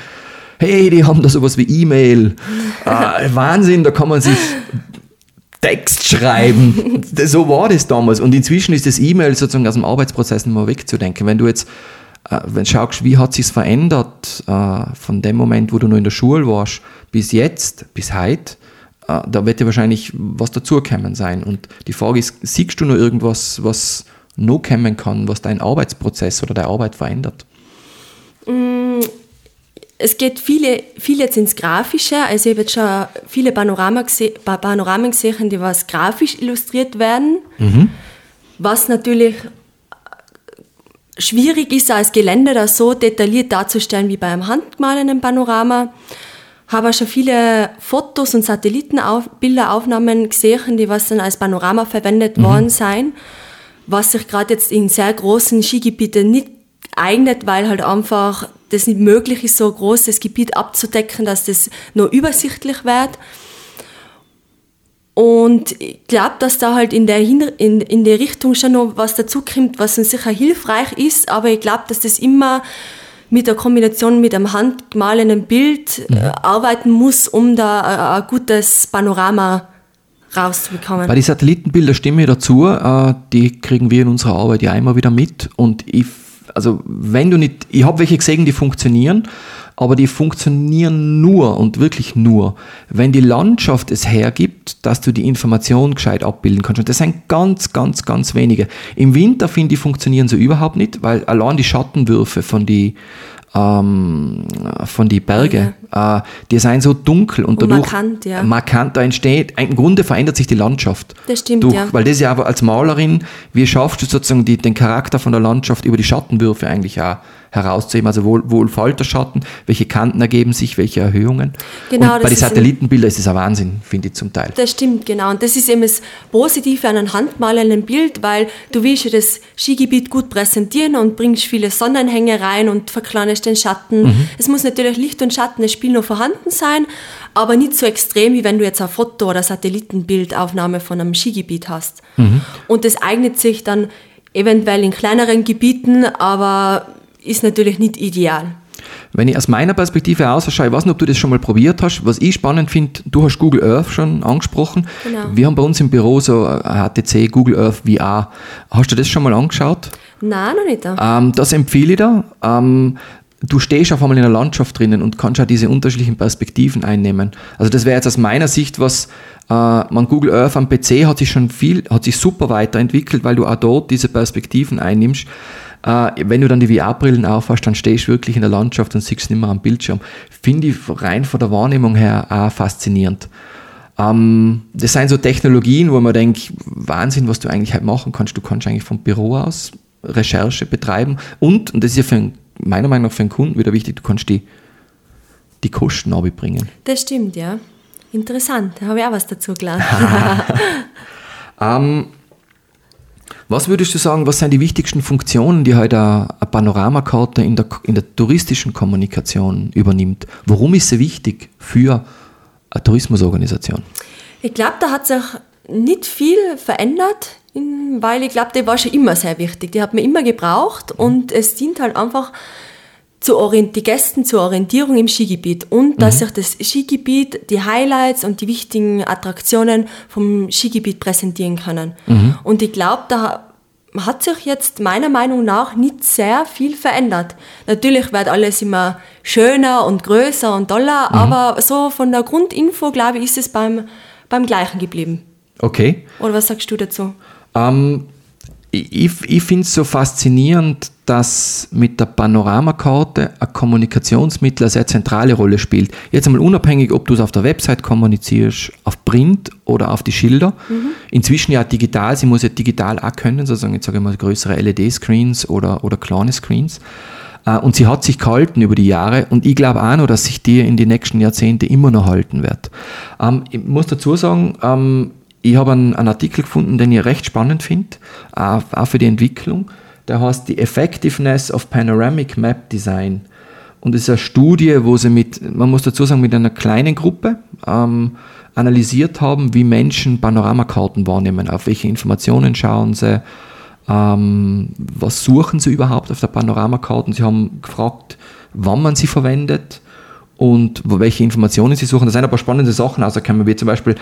Hey, die haben da sowas wie E-Mail. äh, Wahnsinn, da kann man sich Text schreiben. so war das damals. Und inzwischen ist das E-Mail sozusagen aus dem Arbeitsprozess nicht mehr wegzudenken. Wenn du jetzt äh, wenn du schaust, wie hat sich verändert äh, von dem Moment, wo du noch in der Schule warst, bis jetzt, bis heute, äh, da wird ja wahrscheinlich was dazukommen sein. Und die Frage ist, siehst du noch irgendwas, was noch kommen kann, was deinen Arbeitsprozess oder deine Arbeit verändert? Mm, es geht viele, viel jetzt ins Grafische. Also ich habe jetzt schon viele Panorama gese Panoramen gesehen, die was grafisch illustriert werden. Mhm. Was natürlich schwierig ist, als Gelände das so detailliert darzustellen wie bei einem handgemalenen Panorama. Habe schon viele Fotos und Satellitenbilderaufnahmen gesehen, die was dann als Panorama verwendet mhm. worden sein, was sich gerade jetzt in sehr großen Skigebieten nicht eignet, weil halt einfach das nicht möglich ist, so ein großes Gebiet abzudecken, dass das nur übersichtlich wird. Und ich glaube, dass da halt in der, in, in der Richtung schon noch was dazukommt, was uns sicher hilfreich ist, aber ich glaube, dass das immer mit der Kombination mit einem handgemalenen Bild äh, ja. arbeiten muss, um da ein, ein gutes Panorama rauszubekommen. Bei den Satellitenbilder stimme ich dazu, äh, die kriegen wir in unserer Arbeit ja immer wieder mit und ich also wenn du nicht, ich habe welche gesehen, die funktionieren, aber die funktionieren nur und wirklich nur, wenn die Landschaft es hergibt, dass du die Information gescheit abbilden kannst. Und das sind ganz, ganz, ganz wenige. Im Winter finde ich, funktionieren so überhaupt nicht, weil allein die Schattenwürfe von die ähm, von die Berge, ja. äh, die sind so dunkel und, und dadurch markant, ja. markant, da entsteht, im Grunde verändert sich die Landschaft. Das stimmt, durch, ja. Weil das ja aber als Malerin, wie schaffst du sozusagen die, den Charakter von der Landschaft über die Schattenwürfe eigentlich auch herauszuheben, also wo, wo fällt der Schatten, welche Kanten ergeben sich, welche Erhöhungen. Genau, und bei den Satellitenbildern ist es ein Wahnsinn, finde ich zum Teil. Das stimmt, genau. Und das ist eben das Positive an einem handmalenden Bild, weil du willst ja das Skigebiet gut präsentieren und bringst viele Sonnenhänge rein und verkleinst den Schatten. Mhm. Es muss natürlich Licht und Schatten, das Spiel noch vorhanden sein, aber nicht so extrem, wie wenn du jetzt ein Foto- oder Satellitenbildaufnahme von einem Skigebiet hast. Mhm. Und das eignet sich dann eventuell in kleineren Gebieten, aber ist natürlich nicht ideal. Wenn ich aus meiner Perspektive ausschaue, ich weiß nicht, ob du das schon mal probiert hast, was ich spannend finde, du hast Google Earth schon angesprochen. Genau. Wir haben bei uns im Büro so HTC Google Earth VR. Hast du das schon mal angeschaut? Nein, noch nicht. Ähm, das empfehle ich dir. Ähm, du stehst auf einmal in der Landschaft drinnen und kannst auch diese unterschiedlichen Perspektiven einnehmen. Also das wäre jetzt aus meiner Sicht was, äh, man Google Earth am PC hat sich schon viel, hat sich super weiterentwickelt, weil du auch dort diese Perspektiven einnimmst. Äh, wenn du dann die VR-Brillen aufhast, dann stehst du wirklich in der Landschaft und siehst nicht mehr am Bildschirm. Finde ich rein von der Wahrnehmung her auch faszinierend. Ähm, das sind so Technologien, wo man denkt, Wahnsinn, was du eigentlich halt machen kannst. Du kannst eigentlich vom Büro aus Recherche betreiben und, und das ist ja für einen, meiner Meinung nach für einen Kunden wieder wichtig, du kannst die, die Kosten bringen. Das stimmt, ja. Interessant, da habe ich auch was dazu gelernt. ähm, was würdest du sagen, was sind die wichtigsten Funktionen, die heute eine Panoramakarte in der, in der touristischen Kommunikation übernimmt? Warum ist sie wichtig für eine Tourismusorganisation? Ich glaube, da hat sich nicht viel verändert, weil ich glaube, die war schon immer sehr wichtig. Die hat man immer gebraucht und es dient halt einfach zu die Gästen zur Orientierung im Skigebiet und dass mhm. sich das Skigebiet, die Highlights und die wichtigen Attraktionen vom Skigebiet präsentieren können. Mhm. Und ich glaube, da hat sich jetzt meiner Meinung nach nicht sehr viel verändert. Natürlich wird alles immer schöner und größer und toller, mhm. aber so von der Grundinfo, glaube ich, ist es beim, beim Gleichen geblieben. Okay. Oder was sagst du dazu? Ähm, ich, ich finde es so faszinierend, dass mit der Panoramakarte ein Kommunikationsmittel eine sehr zentrale Rolle spielt. Jetzt einmal unabhängig, ob du es auf der Website kommunizierst, auf Print oder auf die Schilder. Mhm. Inzwischen ja digital, sie muss ja digital auch können, sozusagen, jetzt sage ich mal größere LED-Screens oder, oder kleine Screens. Äh, und sie hat sich gehalten über die Jahre und ich glaube auch noch, dass sich die in den nächsten Jahrzehnten immer noch halten wird. Ähm, ich muss dazu sagen, ähm, ich habe einen, einen, Artikel gefunden, den ich recht spannend finde, auch, auch für die Entwicklung. Der heißt The Effectiveness of Panoramic Map Design. Und es ist eine Studie, wo sie mit, man muss dazu sagen, mit einer kleinen Gruppe ähm, analysiert haben, wie Menschen Panoramakarten wahrnehmen, auf welche Informationen schauen sie, ähm, was suchen sie überhaupt auf der Panoramakarten. Sie haben gefragt, wann man sie verwendet, und welche Informationen sie suchen. Da sind ein paar spannende Sachen rausgekommen, wie zum Beispiel,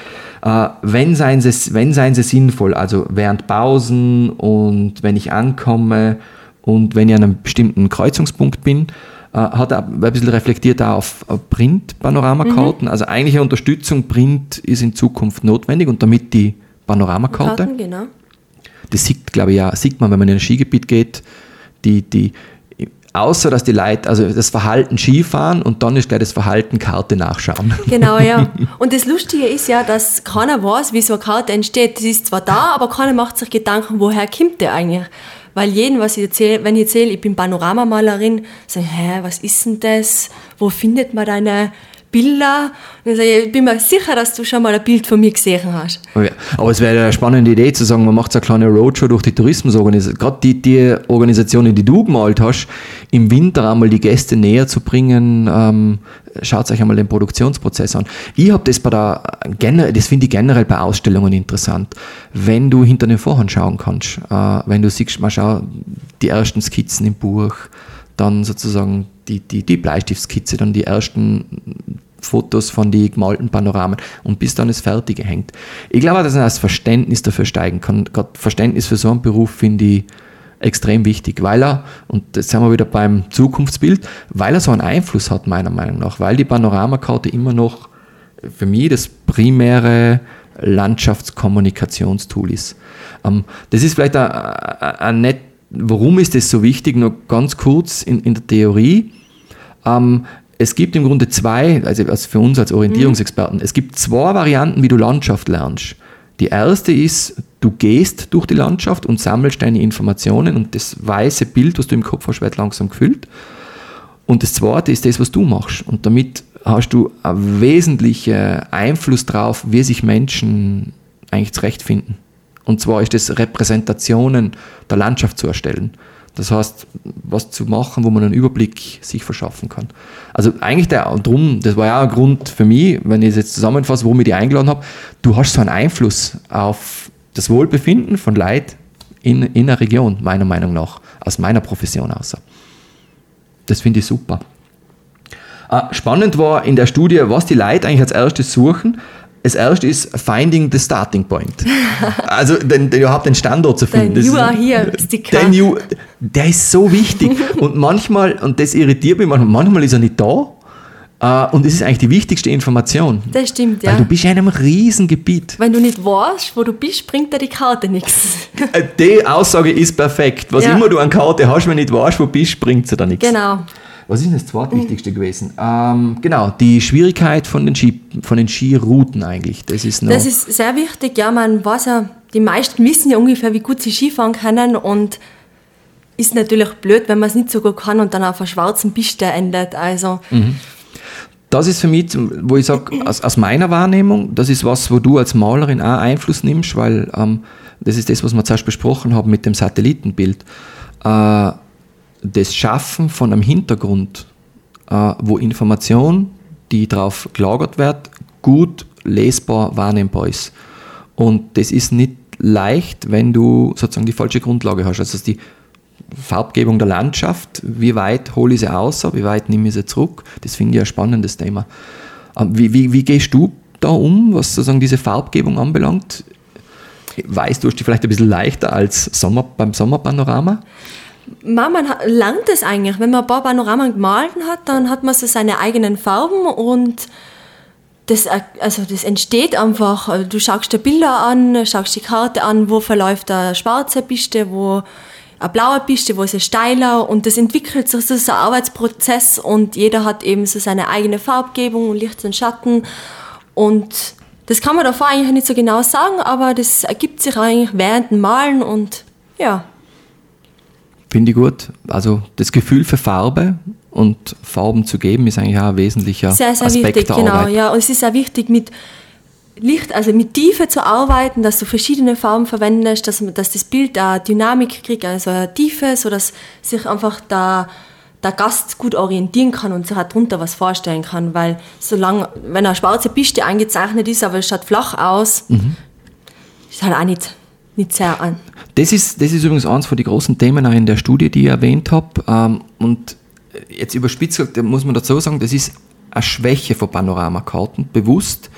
äh, wenn, seien sie, wenn seien sie sinnvoll, also während Pausen und wenn ich ankomme und wenn ich an einem bestimmten Kreuzungspunkt bin, äh, hat er ein bisschen reflektiert auch auf, Print-Panoramakarten. Mhm. Also eigentlich eine Unterstützung Print ist in Zukunft notwendig und damit die Panoramakarte. Karten, genau. Das sieht, glaube ich, ja, sieht man, wenn man in ein Skigebiet geht, die, die außer dass die Leute, also das Verhalten Skifahren und dann ist gleich das Verhalten Karte nachschauen. Genau, ja. Und das Lustige ist ja, dass keiner weiß, wie so eine Karte entsteht. Das ist zwar da, aber keiner macht sich Gedanken, woher kommt der eigentlich? Weil jeden, was ich erzähle, wenn ich erzähle, ich bin Panoramamalerin, sagen, hä, was ist denn das? Wo findet man deine Bilder. Und ich, sage, ich bin mir sicher, dass du schon mal ein Bild von mir gesehen hast. Oh ja, aber es wäre eine spannende Idee zu sagen, man macht so eine kleine Roadshow durch die Tourismusorganisation. Gerade die, die Organisationen, die du gemalt hast, im Winter einmal die Gäste näher zu bringen. Ähm, schaut euch einmal den Produktionsprozess an. Ich habe das bei der, das finde ich generell bei Ausstellungen interessant, wenn du hinter den Vorhang schauen kannst. Äh, wenn du siehst, mal schau, die ersten Skizzen im Buch, dann sozusagen die, die, die Bleistiftskizze, dann die ersten Fotos von den gemalten Panoramen und bis dann das Fertige hängt. Ich glaube, dass man das Verständnis dafür steigen kann. Gerade Verständnis für so einen Beruf finde ich extrem wichtig, weil er, und jetzt sind wir wieder beim Zukunftsbild, weil er so einen Einfluss hat, meiner Meinung nach, weil die Panoramakarte immer noch für mich das primäre Landschaftskommunikationstool ist. Ähm, das ist vielleicht ein, ein, ein warum ist das so wichtig? Noch ganz kurz in, in der Theorie. Ähm, es gibt im Grunde zwei, also für uns als Orientierungsexperten, mhm. es gibt zwei Varianten, wie du Landschaft lernst. Die erste ist, du gehst durch die Landschaft und sammelst deine Informationen und das weiße Bild, was du im Kopf hast, wird langsam gefüllt. Und das zweite ist das, was du machst. Und damit hast du einen wesentlichen Einfluss darauf, wie sich Menschen eigentlich zurechtfinden. Und zwar ist es Repräsentationen der Landschaft zu erstellen. Das heißt, was zu machen, wo man einen Überblick sich verschaffen kann. Also eigentlich der, drum, das war ja ein Grund für mich, wenn ich es jetzt zusammenfasse, warum ich dich eingeladen habe, du hast so einen Einfluss auf das Wohlbefinden von Leid in, in der Region, meiner Meinung nach, aus meiner Profession aus. Das finde ich super. Äh, spannend war in der Studie, was die Leute eigentlich als erstes suchen das erste ist Finding the Starting Point. Also den, den, überhaupt den Standort zu finden. Den You are here Sticker. Den you, der ist so wichtig. und manchmal, und das irritiert mich manchmal, manchmal ist er nicht da. Uh, und es ist eigentlich die wichtigste Information. Das stimmt, ja. Weil du bist in einem riesen Gebiet. Wenn du nicht weißt, wo du bist, bringt dir die Karte nichts. Äh, die Aussage ist perfekt. Was ja. immer du an Karte hast, wenn du nicht weißt, wo du bist, bringt sie dir nichts. Genau. Was ist denn das zweitwichtigste mhm. gewesen? Ähm, genau, die Schwierigkeit von den, Ski, von den Skirouten eigentlich. Das ist, noch das ist sehr wichtig, ja, man weiß ja, die meisten wissen ja ungefähr, wie gut sie Skifahren können und ist natürlich blöd, wenn man es nicht so gut kann und dann auf einer schwarzen Piste endet. Also. Mhm. Das ist für mich, wo ich sage, aus, aus, meiner Wahrnehmung, das ist was, wo du als Malerin auch Einfluss nimmst, weil ähm, das ist das, was wir zuerst besprochen haben mit dem Satellitenbild. Äh, das Schaffen von einem Hintergrund, äh, wo Information, die darauf gelagert wird, gut lesbar wahrnehmbar ist. Und das ist nicht leicht, wenn du sozusagen die falsche Grundlage hast. Also die Farbgebung der Landschaft, wie weit hole ich sie aus, wie weit nehme ich sie zurück, das finde ich ein spannendes Thema. Ähm, wie, wie, wie gehst du da um, was sozusagen diese Farbgebung anbelangt? Weißt du, hast die vielleicht ein bisschen leichter als Sommer, beim Sommerpanorama? Man lernt es eigentlich. Wenn man ein paar Panoramen gemalt hat, dann hat man so seine eigenen Farben und das, also das entsteht einfach. Also du schaust dir Bilder an, schaust die Karte an, wo verläuft eine schwarze Piste, wo eine blaue Piste, wo ist es steiler und das entwickelt sich so ein Arbeitsprozess und jeder hat eben so seine eigene Farbgebung, Licht und Schatten und das kann man davor eigentlich nicht so genau sagen, aber das ergibt sich eigentlich während dem Malen und ja. Finde ich gut. Also das Gefühl für Farbe und Farben zu geben, ist eigentlich auch ein wesentlicher sehr, sehr Aspekt wichtig, der genau, Arbeit. Ja, und es ist auch wichtig, mit Licht, also mit Tiefe zu arbeiten, dass du verschiedene Farben verwendest, dass, dass das Bild da Dynamik kriegt, also eine Tiefe, sodass sich einfach der, der Gast gut orientieren kann und sich drunter was vorstellen kann, weil solange, wenn eine schwarze Piste eingezeichnet ist, aber es schaut flach aus, mhm. ist halt auch nicht, nicht sehr an. Das ist, das ist übrigens eines von den großen Themen in der Studie, die ich erwähnt habe. Ähm, und jetzt überspitzt muss man dazu sagen, das ist eine Schwäche von Panoramakarten, bewusst.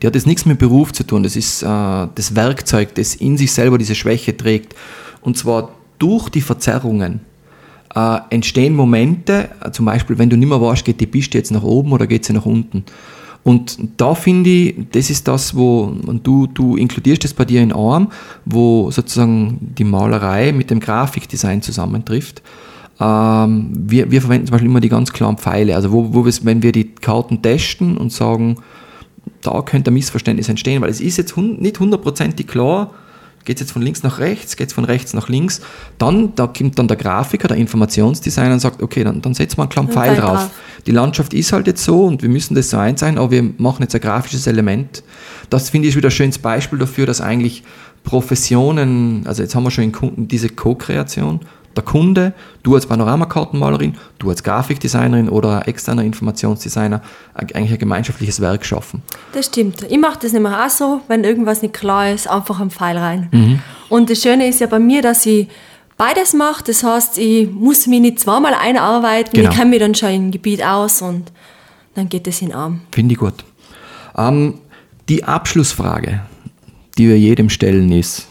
Die hat jetzt nichts mit Beruf zu tun. Das ist äh, das Werkzeug, das in sich selber diese Schwäche trägt. Und zwar durch die Verzerrungen äh, entstehen Momente, äh, zum Beispiel, wenn du nicht mehr weißt, geht die Piste jetzt nach oben oder geht sie nach unten. Und da finde ich, das ist das, wo du, du inkludierst es bei dir in Arm, wo sozusagen die Malerei mit dem Grafikdesign zusammentrifft. Ähm, wir, wir verwenden zum Beispiel immer die ganz klaren Pfeile. Also wo, wo wenn wir die Karten testen und sagen, da könnte ein Missverständnis entstehen, weil es ist jetzt nicht hundertprozentig klar, geht es jetzt von links nach rechts, geht es von rechts nach links, dann da kommt dann der Grafiker, der Informationsdesigner und sagt, okay, dann, dann setzen wir einen kleinen Pfeil drauf. drauf. Die Landschaft ist halt jetzt so und wir müssen das so sein, aber wir machen jetzt ein grafisches Element. Das finde ich wieder ein schönes Beispiel dafür, dass eigentlich Professionen, also jetzt haben wir schon diese Co-Kreation, der Kunde, du als Panoramakartenmalerin, du als Grafikdesignerin oder externer Informationsdesigner eigentlich ein gemeinschaftliches Werk schaffen. Das stimmt. Ich mache das nämlich auch so, wenn irgendwas nicht klar ist, einfach einen Pfeil rein. Mhm. Und das Schöne ist ja bei mir, dass ich beides mache. Das heißt, ich muss mich nicht zweimal einarbeiten, genau. ich kenne mich dann schon im Gebiet aus und dann geht es in Arm. Finde ich gut. Ähm, die Abschlussfrage, die wir jedem stellen, ist,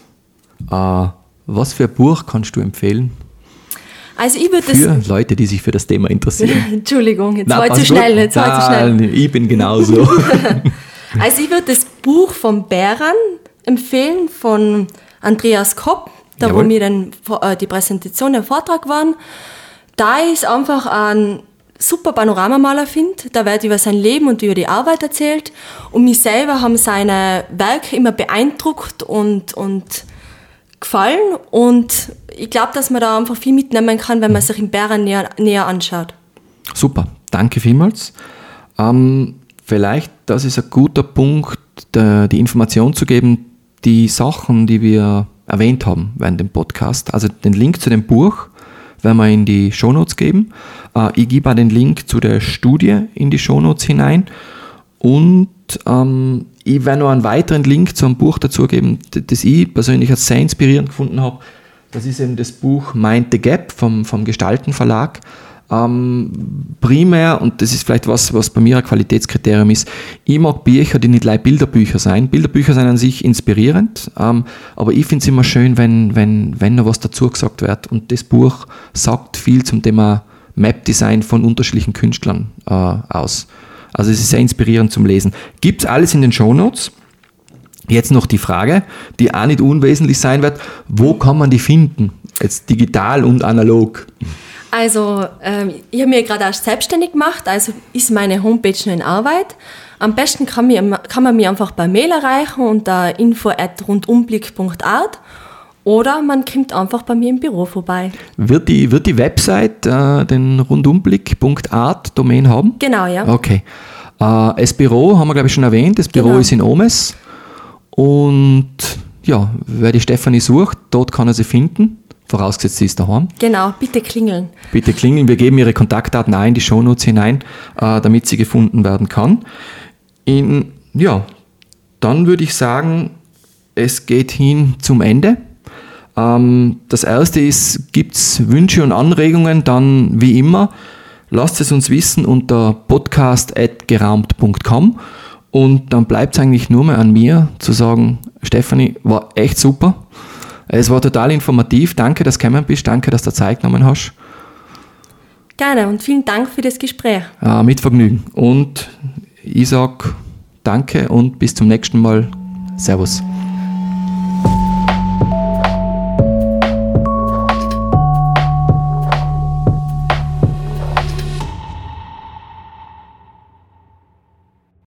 äh, was für ein Buch kannst du empfehlen? Also ich würde Für Leute, die sich für das Thema interessieren. Entschuldigung, jetzt war ich zu schnell. Jetzt war zu schnell. Ich bin genauso. also ich würde das Buch von Bären empfehlen, von Andreas Kopp, da Jawohl. wo wir dann äh, die Präsentation, der Vortrag waren. Da ist einfach ein super Panoramamaler finde. Da wird über sein Leben und über die Arbeit erzählt. Und mich selber haben seine Werke immer beeindruckt und, und gefallen und ich glaube, dass man da einfach viel mitnehmen kann, wenn man sich in Bären näher, näher anschaut. Super, danke vielmals. Ähm, vielleicht, das ist ein guter Punkt, die Information zu geben, die Sachen, die wir erwähnt haben während dem Podcast, also den Link zu dem Buch werden wir in die Shownotes geben. Äh, ich gebe auch den Link zu der Studie in die Shownotes hinein und ähm, ich werde noch einen weiteren Link zu einem Buch dazugeben, das ich persönlich als sehr inspirierend gefunden habe. Das ist eben das Buch Mind the Gap vom, vom Gestalten Verlag. Ähm, primär, und das ist vielleicht was, was bei mir ein Qualitätskriterium ist, ich mag Bücher, die nicht gleich Bilderbücher sein. Bilderbücher sind an sich inspirierend, ähm, aber ich finde es immer schön, wenn, wenn, wenn noch was dazu gesagt wird. Und das Buch sagt viel zum Thema Map-Design von unterschiedlichen Künstlern äh, aus. Also es ist sehr inspirierend zum Lesen. Gibt es alles in den Show Notes? Jetzt noch die Frage, die auch nicht unwesentlich sein wird. Wo kann man die finden? Jetzt digital und analog. Also, ähm, ich habe mir gerade erst selbstständig gemacht, also ist meine Homepage noch in Arbeit. Am besten kann, mir, kann man mir einfach per Mail erreichen unter info.rundumblick.art oder man kommt einfach bei mir im Büro vorbei. Wird die, wird die Website äh, den rundumblick.art Domain haben? Genau, ja. Okay. Äh, das Büro haben wir, glaube ich, schon erwähnt. Das Büro genau. ist in Omes. Und ja, wer die Stefanie sucht, dort kann er sie finden. Vorausgesetzt, sie ist daheim. Genau, bitte klingeln. Bitte klingeln. Wir geben ihre Kontaktdaten ein in die Shownotes hinein, äh, damit sie gefunden werden kann. In, ja, dann würde ich sagen, es geht hin zum Ende. Ähm, das erste ist, gibt es Wünsche und Anregungen, dann wie immer, lasst es uns wissen unter podcast.geraumt.com und dann bleibt es eigentlich nur mehr an mir zu sagen, Stefanie, war echt super. Es war total informativ. Danke, dass du gekommen bist. Danke, dass du Zeit genommen hast. Gerne und vielen Dank für das Gespräch. Ja, mit Vergnügen. Und ich sage danke und bis zum nächsten Mal. Servus.